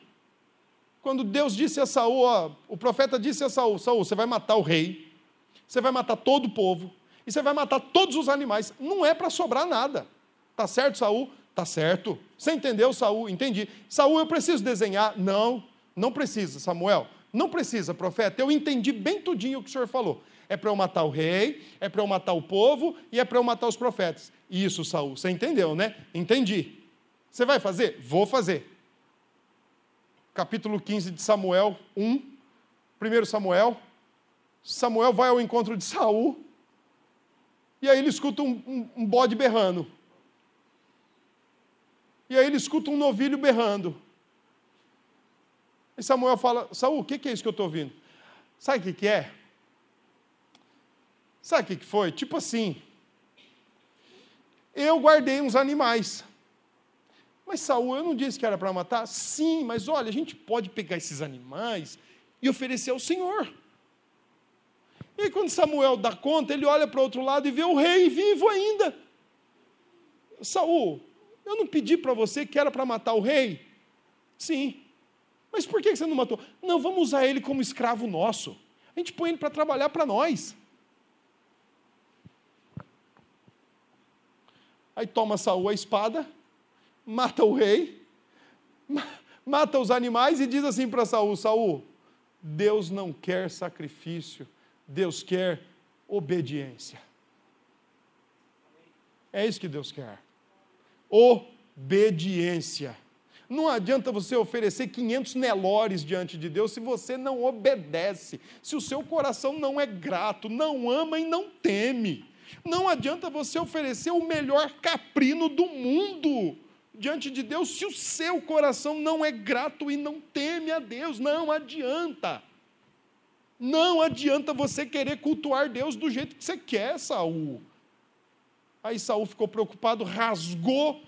Speaker 1: Quando Deus disse a Saul, ó, o profeta disse a Saul, Saul, você vai matar o rei, você vai matar todo o povo, e você vai matar todos os animais. Não é para sobrar nada. Tá certo, Saul? Tá certo. Você entendeu, Saul? Entendi. Saul, eu preciso desenhar? Não, não precisa, Samuel. Não precisa, profeta. Eu entendi bem tudinho o que o senhor falou é para eu matar o rei, é para eu matar o povo e é para eu matar os profetas. Isso, Saul, você entendeu, né? Entendi. Você vai fazer? Vou fazer. Capítulo 15 de Samuel 1, 1 Samuel. Samuel vai ao encontro de Saul E aí ele escuta um, um, um bode berrando. E aí ele escuta um novilho berrando. E Samuel fala: Saul, o que, que é isso que eu estou ouvindo? Sabe o que, que é? Sabe o que, que foi? Tipo assim. Eu guardei uns animais. Mas Saul, eu não disse que era para matar? Sim, mas olha, a gente pode pegar esses animais e oferecer ao Senhor. E aí, quando Samuel dá conta, ele olha para o outro lado e vê o rei vivo ainda. Saul, eu não pedi para você que era para matar o rei? Sim. Mas por que você não matou? Não, vamos usar ele como escravo nosso. A gente põe ele para trabalhar para nós. Aí toma Saul a espada, mata o rei, mata os animais e diz assim para Saul: Saul, Deus não quer sacrifício, Deus quer obediência. É isso que Deus quer. Obediência. Não adianta você oferecer 500 nelores diante de Deus se você não obedece, se o seu coração não é grato, não ama e não teme. Não adianta você oferecer o melhor caprino do mundo diante de Deus se o seu coração não é grato e não teme a Deus. Não adianta. Não adianta você querer cultuar Deus do jeito que você quer, Saul. Aí Saul ficou preocupado, rasgou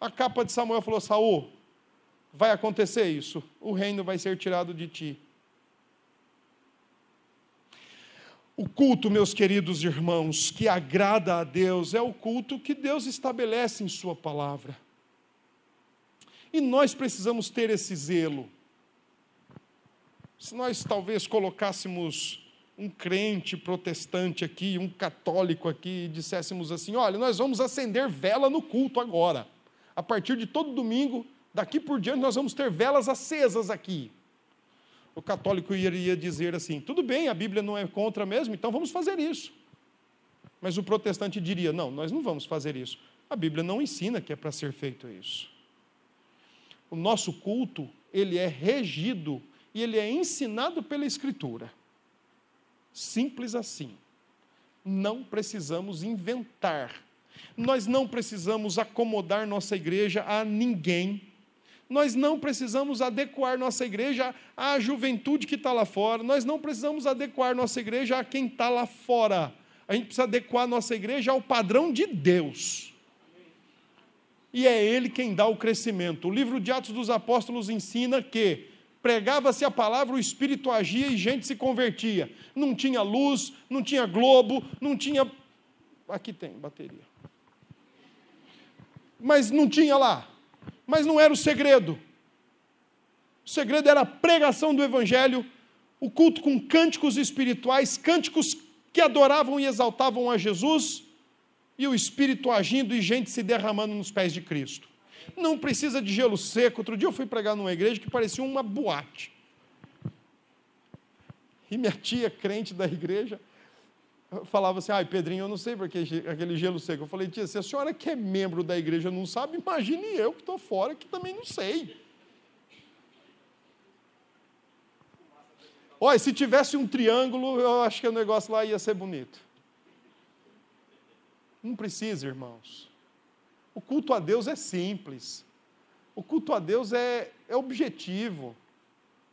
Speaker 1: a capa de Samuel e falou: Saul, vai acontecer isso, o reino vai ser tirado de ti. O culto, meus queridos irmãos, que agrada a Deus, é o culto que Deus estabelece em Sua palavra. E nós precisamos ter esse zelo. Se nós talvez colocássemos um crente protestante aqui, um católico aqui, e disséssemos assim: olha, nós vamos acender vela no culto agora. A partir de todo domingo, daqui por diante, nós vamos ter velas acesas aqui. O católico iria dizer assim: tudo bem, a Bíblia não é contra mesmo, então vamos fazer isso. Mas o protestante diria: não, nós não vamos fazer isso. A Bíblia não ensina que é para ser feito isso. O nosso culto, ele é regido e ele é ensinado pela Escritura. Simples assim. Não precisamos inventar. Nós não precisamos acomodar nossa igreja a ninguém. Nós não precisamos adequar nossa igreja à juventude que está lá fora. Nós não precisamos adequar nossa igreja a quem está lá fora. A gente precisa adequar nossa igreja ao padrão de Deus e é Ele quem dá o crescimento. O livro de Atos dos Apóstolos ensina que pregava-se a palavra, o Espírito agia e gente se convertia. Não tinha luz, não tinha globo, não tinha. Aqui tem bateria. Mas não tinha lá. Mas não era o segredo. O segredo era a pregação do Evangelho, o culto com cânticos espirituais, cânticos que adoravam e exaltavam a Jesus e o Espírito agindo e gente se derramando nos pés de Cristo. Não precisa de gelo seco. Outro dia eu fui pregar numa igreja que parecia uma boate. E minha tia, crente da igreja, falava assim: ai, Pedrinho, eu não sei porque aquele gelo seco. Eu falei, tia, se a senhora que é membro da igreja não sabe, imagine eu que estou fora, que também não sei. Olha, se tivesse um triângulo, eu acho que o negócio lá ia ser bonito. Não precisa, irmãos. O culto a Deus é simples. O culto a Deus é, é objetivo.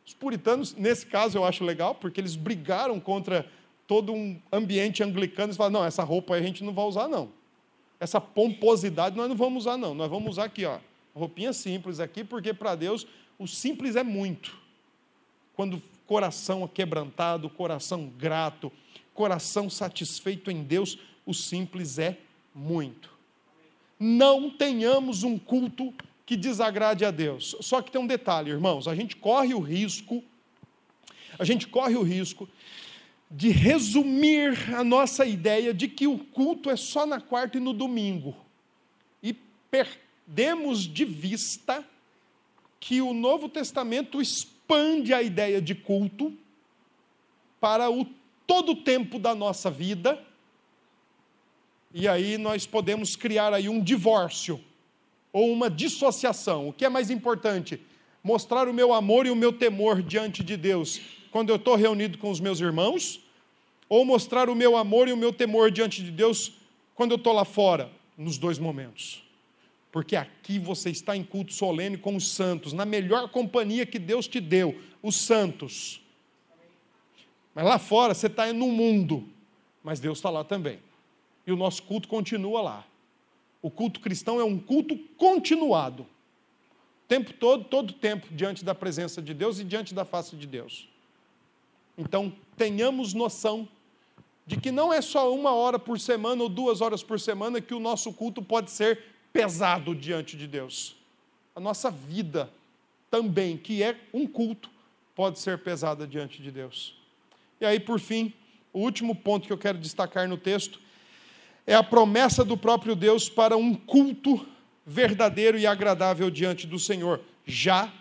Speaker 1: Os puritanos, nesse caso, eu acho legal, porque eles brigaram contra todo um ambiente anglicano. Eles falaram: não, essa roupa a gente não vai usar, não. Essa pomposidade nós não vamos usar, não. Nós vamos usar aqui, ó, roupinha simples aqui, porque para Deus o simples é muito. Quando coração quebrantado, coração grato, coração satisfeito em Deus, o simples é muito. Não tenhamos um culto que desagrade a Deus. Só que tem um detalhe, irmãos, a gente corre o risco, a gente corre o risco de resumir a nossa ideia de que o culto é só na quarta e no domingo. E perdemos de vista que o Novo Testamento expande a ideia de culto para o todo o tempo da nossa vida e aí nós podemos criar aí um divórcio ou uma dissociação. O que é mais importante? Mostrar o meu amor e o meu temor diante de Deus quando eu estou reunido com os meus irmãos? Ou mostrar o meu amor e o meu temor diante de Deus Quando eu estou lá fora? Nos dois momentos. Porque aqui você está em culto solene com os santos, na melhor companhia que Deus te deu, os santos. Mas lá fora você está no mundo, mas Deus está lá também. E o nosso culto continua lá. O culto cristão é um culto continuado. O tempo todo, todo tempo, diante da presença de Deus e diante da face de Deus. Então, tenhamos noção de que não é só uma hora por semana ou duas horas por semana que o nosso culto pode ser pesado diante de Deus. A nossa vida também, que é um culto, pode ser pesada diante de Deus. E aí, por fim, o último ponto que eu quero destacar no texto é a promessa do próprio Deus para um culto verdadeiro e agradável diante do Senhor, já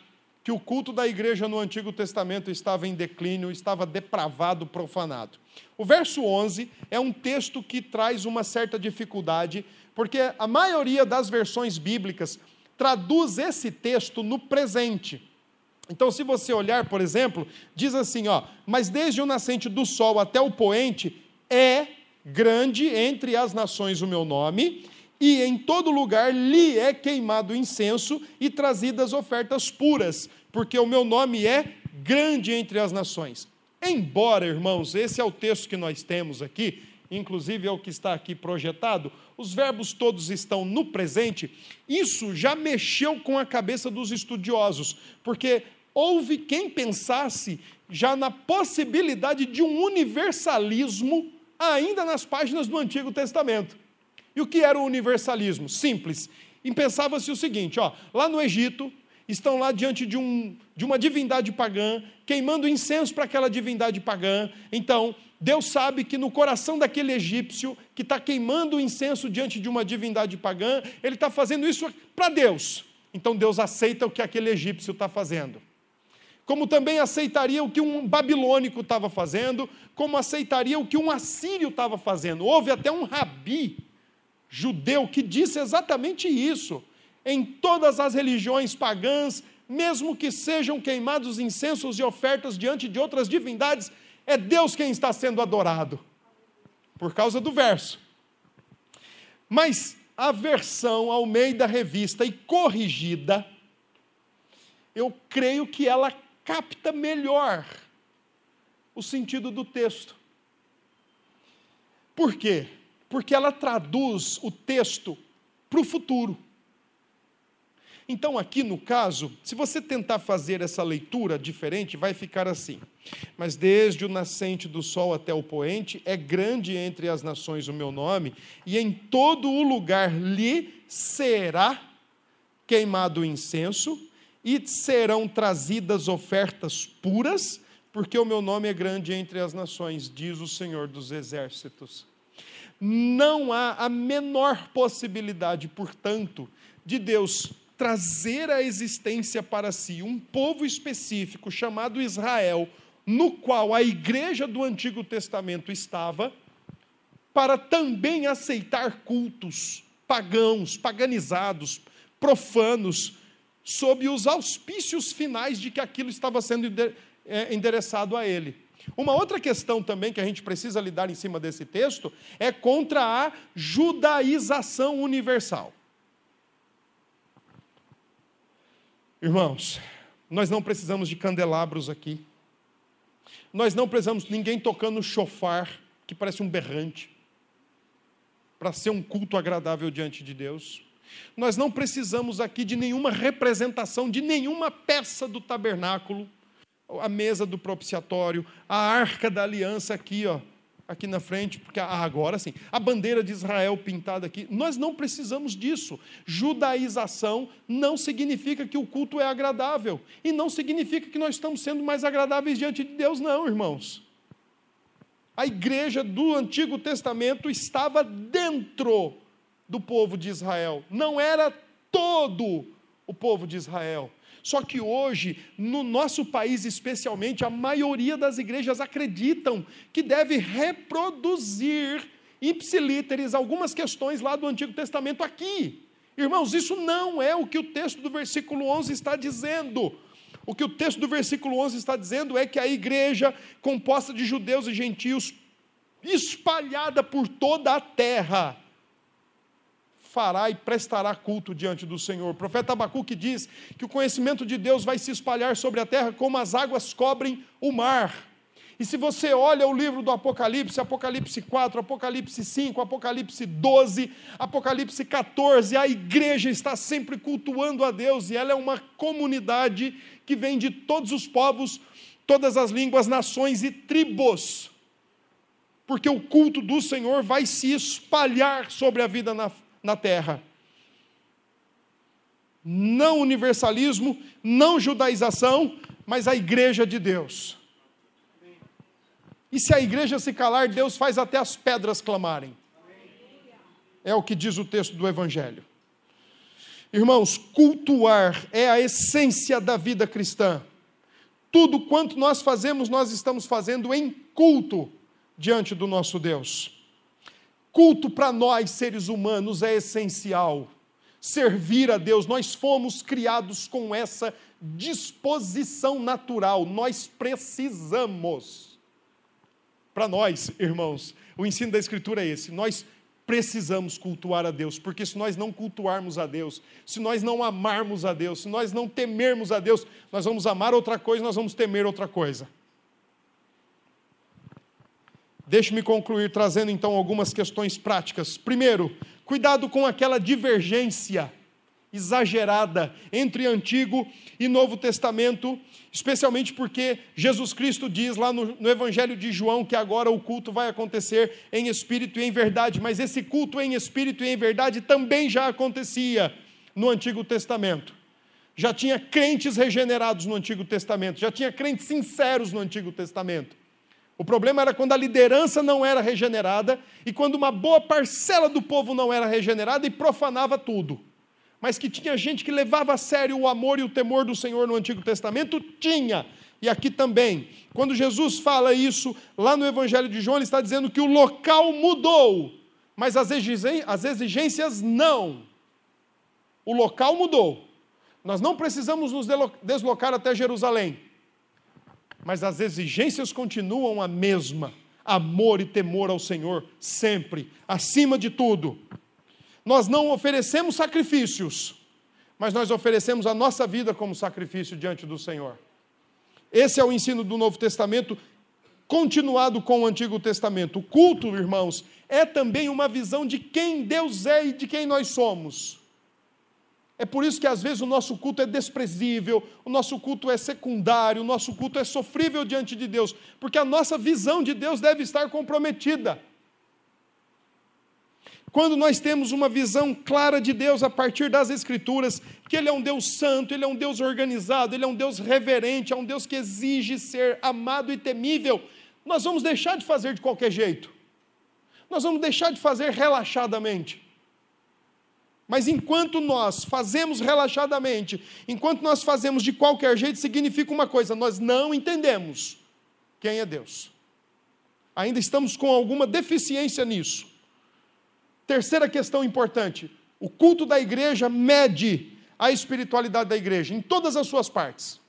Speaker 1: que o culto da igreja no Antigo Testamento estava em declínio, estava depravado, profanado. O verso 11 é um texto que traz uma certa dificuldade, porque a maioria das versões bíblicas traduz esse texto no presente. Então, se você olhar, por exemplo, diz assim, ó, mas desde o nascente do sol até o poente é grande entre as nações o meu nome, e em todo lugar lhe é queimado incenso e trazidas ofertas puras, porque o meu nome é grande entre as nações. Embora, irmãos, esse é o texto que nós temos aqui, inclusive é o que está aqui projetado, os verbos todos estão no presente, isso já mexeu com a cabeça dos estudiosos, porque houve quem pensasse já na possibilidade de um universalismo ainda nas páginas do Antigo Testamento. E o que era o universalismo? Simples. E pensava-se o seguinte: ó, lá no Egito, estão lá diante de, um, de uma divindade pagã, queimando incenso para aquela divindade pagã. Então, Deus sabe que no coração daquele egípcio que está queimando incenso diante de uma divindade pagã, ele está fazendo isso para Deus. Então, Deus aceita o que aquele egípcio está fazendo como também aceitaria o que um babilônico estava fazendo, como aceitaria o que um assírio estava fazendo. Houve até um rabi judeu que disse exatamente isso. Em todas as religiões pagãs, mesmo que sejam queimados incensos e ofertas diante de outras divindades, é Deus quem está sendo adorado. Por causa do verso. Mas a versão ao meio da revista e corrigida, eu creio que ela capta melhor o sentido do texto. Por quê? Porque ela traduz o texto para o futuro. Então, aqui no caso, se você tentar fazer essa leitura diferente, vai ficar assim. Mas desde o nascente do sol até o poente, é grande entre as nações o meu nome, e em todo o lugar lhe será queimado incenso, e serão trazidas ofertas puras, porque o meu nome é grande entre as nações, diz o Senhor dos Exércitos. Não há a menor possibilidade, portanto, de Deus trazer à existência para si um povo específico chamado Israel, no qual a igreja do Antigo Testamento estava, para também aceitar cultos pagãos, paganizados, profanos, sob os auspícios finais de que aquilo estava sendo é, endereçado a ele. Uma outra questão também que a gente precisa lidar em cima desse texto é contra a judaização universal. Irmãos, nós não precisamos de candelabros aqui. Nós não precisamos de ninguém tocando chofar, que parece um berrante, para ser um culto agradável diante de Deus. Nós não precisamos aqui de nenhuma representação, de nenhuma peça do tabernáculo, a mesa do propiciatório, a arca da aliança aqui, ó, aqui na frente, porque agora sim, a bandeira de Israel pintada aqui. Nós não precisamos disso. Judaização não significa que o culto é agradável e não significa que nós estamos sendo mais agradáveis diante de Deus, não, irmãos. A igreja do Antigo Testamento estava dentro do povo de Israel, não era todo o povo de Israel. Só que hoje, no nosso país especialmente, a maioria das igrejas acreditam que deve reproduzir ipsilíteres algumas questões lá do Antigo Testamento aqui. Irmãos, isso não é o que o texto do versículo 11 está dizendo. O que o texto do versículo 11 está dizendo é que a igreja, composta de judeus e gentios, espalhada por toda a terra, fará e prestará culto diante do Senhor. O profeta Abacuque diz que o conhecimento de Deus vai se espalhar sobre a terra como as águas cobrem o mar. E se você olha o livro do Apocalipse, Apocalipse 4, Apocalipse 5, Apocalipse 12, Apocalipse 14, a igreja está sempre cultuando a Deus e ela é uma comunidade que vem de todos os povos, todas as línguas, nações e tribos. Porque o culto do Senhor vai se espalhar sobre a vida na, na terra. Não universalismo, não judaização, mas a igreja de Deus. E se a igreja se calar, Deus faz até as pedras clamarem. É o que diz o texto do Evangelho. Irmãos, cultuar é a essência da vida cristã. Tudo quanto nós fazemos, nós estamos fazendo em culto diante do nosso Deus. Culto para nós, seres humanos, é essencial. Servir a Deus, nós fomos criados com essa disposição natural, nós precisamos para nós, irmãos, o ensino da Escritura é esse: nós precisamos cultuar a Deus, porque se nós não cultuarmos a Deus, se nós não amarmos a Deus, se nós não temermos a Deus, nós vamos amar outra coisa, nós vamos temer outra coisa. Deixe-me concluir trazendo então algumas questões práticas. Primeiro, cuidado com aquela divergência exagerada entre Antigo e Novo Testamento, especialmente porque Jesus Cristo diz lá no, no, Evangelho de João que agora o culto vai acontecer em espírito e em verdade, mas esse culto em espírito e em verdade também já acontecia no Antigo Testamento. Já tinha crentes regenerados no Antigo Testamento, já tinha crentes sinceros no Antigo Testamento. O problema era quando a liderança não era regenerada e quando uma boa parcela do povo não era regenerada e profanava tudo mas que tinha gente que levava a sério o amor e o temor do Senhor no Antigo Testamento? Tinha. E aqui também. Quando Jesus fala isso, lá no Evangelho de João, ele está dizendo que o local mudou, mas as exigências não. O local mudou. Nós não precisamos nos deslocar até Jerusalém, mas as exigências continuam a mesma. Amor e temor ao Senhor, sempre, acima de tudo. Nós não oferecemos sacrifícios, mas nós oferecemos a nossa vida como sacrifício diante do Senhor. Esse é o ensino do Novo Testamento, continuado com o Antigo Testamento. O culto, irmãos, é também uma visão de quem Deus é e de quem nós somos. É por isso que às vezes o nosso culto é desprezível, o nosso culto é secundário, o nosso culto é sofrível diante de Deus, porque a nossa visão de Deus deve estar comprometida. Quando nós temos uma visão clara de Deus a partir das Escrituras, que Ele é um Deus santo, Ele é um Deus organizado, Ele é um Deus reverente, é um Deus que exige ser amado e temível, nós vamos deixar de fazer de qualquer jeito, nós vamos deixar de fazer relaxadamente. Mas enquanto nós fazemos relaxadamente, enquanto nós fazemos de qualquer jeito, significa uma coisa: nós não entendemos quem é Deus. Ainda estamos com alguma deficiência nisso. Terceira questão importante: o culto da igreja mede a espiritualidade da igreja em todas as suas partes.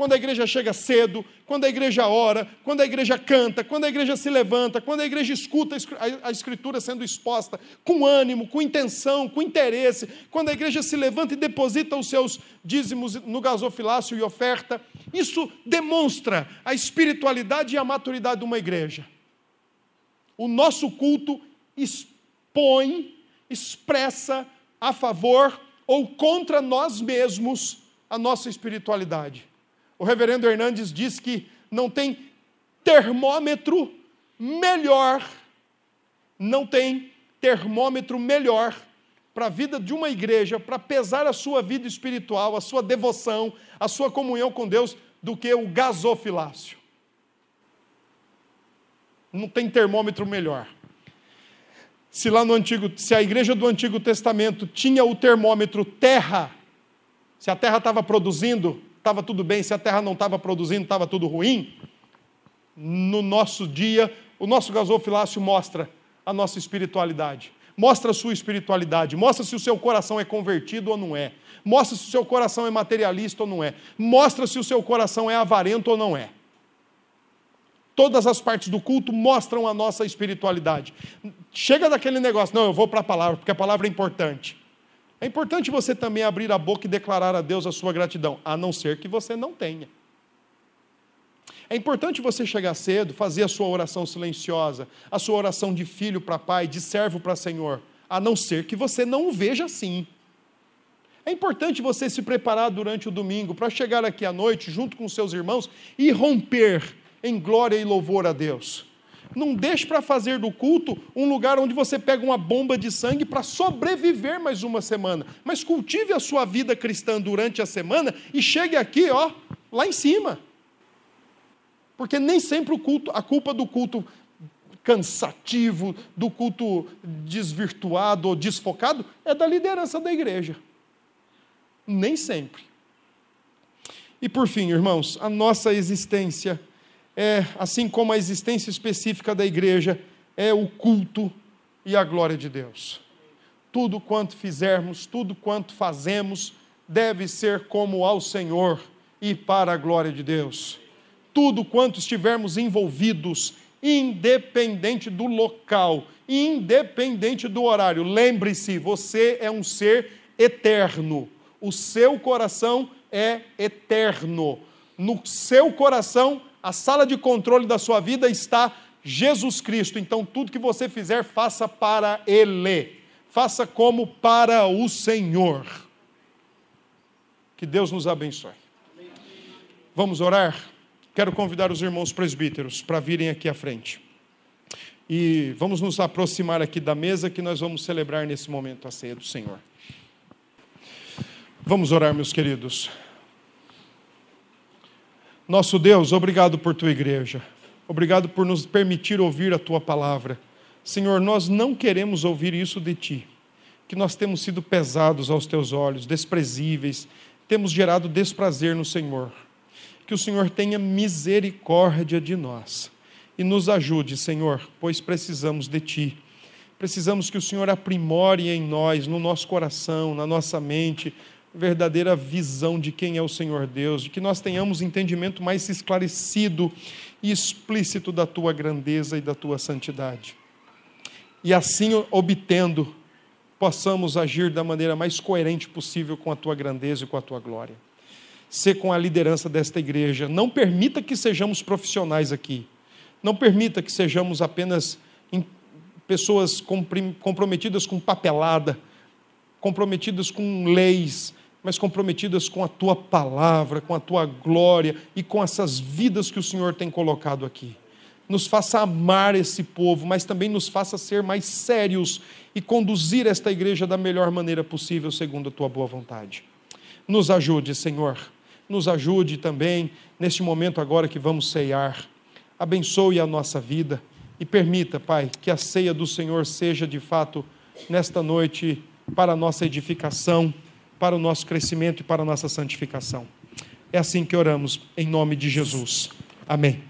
Speaker 1: Quando a igreja chega cedo, quando a igreja ora, quando a igreja canta, quando a igreja se levanta, quando a igreja escuta a escritura sendo exposta com ânimo, com intenção, com interesse, quando a igreja se levanta e deposita os seus dízimos no gasofilácio e oferta, isso demonstra a espiritualidade e a maturidade de uma igreja. O nosso culto põe, expressa a favor ou contra nós mesmos a nossa espiritualidade. O reverendo Hernandes diz que não tem termômetro melhor, não tem termômetro melhor para a vida de uma igreja, para pesar a sua vida espiritual, a sua devoção, a sua comunhão com Deus, do que o gasofilácio. Não tem termômetro melhor. Se lá no antigo, se a igreja do Antigo Testamento tinha o termômetro terra, se a terra estava produzindo, estava tudo bem, se a terra não estava produzindo, estava tudo ruim. No nosso dia, o nosso gasofilácio mostra a nossa espiritualidade. Mostra a sua espiritualidade, mostra se o seu coração é convertido ou não é. Mostra se o seu coração é materialista ou não é. Mostra se o seu coração é avarento ou não é. Todas as partes do culto mostram a nossa espiritualidade. chega daquele negócio, não, eu vou para a palavra, porque a palavra é importante. É importante você também abrir a boca e declarar a Deus a sua gratidão, a não ser que você não tenha. É importante você chegar cedo, fazer a sua oração silenciosa, a sua oração de filho para pai, de servo para Senhor, a não ser que você não o veja assim. É importante você se preparar durante o domingo para chegar aqui à noite, junto com seus irmãos, e romper em glória e louvor a Deus. Não deixe para fazer do culto um lugar onde você pega uma bomba de sangue para sobreviver mais uma semana. Mas cultive a sua vida cristã durante a semana e chegue aqui, ó, lá em cima. Porque nem sempre o culto, a culpa do culto cansativo, do culto desvirtuado ou desfocado é da liderança da igreja. Nem sempre. E por fim, irmãos, a nossa existência é, assim como a existência específica da igreja, é o culto e a glória de Deus. Tudo quanto fizermos, tudo quanto fazemos, deve ser como ao Senhor e para a glória de Deus. Tudo quanto estivermos envolvidos, independente do local, independente do horário, lembre-se, você é um ser eterno. O seu coração é eterno. No seu coração a sala de controle da sua vida está Jesus Cristo. Então, tudo que você fizer, faça para Ele. Faça como para o Senhor. Que Deus nos abençoe. Vamos orar? Quero convidar os irmãos presbíteros para virem aqui à frente. E vamos nos aproximar aqui da mesa que nós vamos celebrar nesse momento a ceia do Senhor. Vamos orar, meus queridos. Nosso Deus, obrigado por tua igreja. Obrigado por nos permitir ouvir a tua palavra. Senhor, nós não queremos ouvir isso de ti, que nós temos sido pesados aos teus olhos, desprezíveis, temos gerado desprazer no Senhor. Que o Senhor tenha misericórdia de nós e nos ajude, Senhor, pois precisamos de ti. Precisamos que o Senhor aprimore em nós, no nosso coração, na nossa mente, verdadeira visão de quem é o Senhor Deus, de que nós tenhamos entendimento mais esclarecido e explícito da tua grandeza e da tua santidade. E assim, obtendo, possamos agir da maneira mais coerente possível com a tua grandeza e com a tua glória. Ser com a liderança desta igreja. Não permita que sejamos profissionais aqui. Não permita que sejamos apenas pessoas comprometidas com papelada, comprometidas com leis, mas comprometidas com a tua palavra, com a tua glória e com essas vidas que o Senhor tem colocado aqui. Nos faça amar esse povo, mas também nos faça ser mais sérios e conduzir esta igreja da melhor maneira possível, segundo a tua boa vontade. Nos ajude, Senhor. Nos ajude também neste momento agora que vamos ceiar. Abençoe a nossa vida e permita, Pai, que a ceia do Senhor seja de fato nesta noite para a nossa edificação para o nosso crescimento e para a nossa santificação. É assim que oramos, em nome de Jesus. Amém.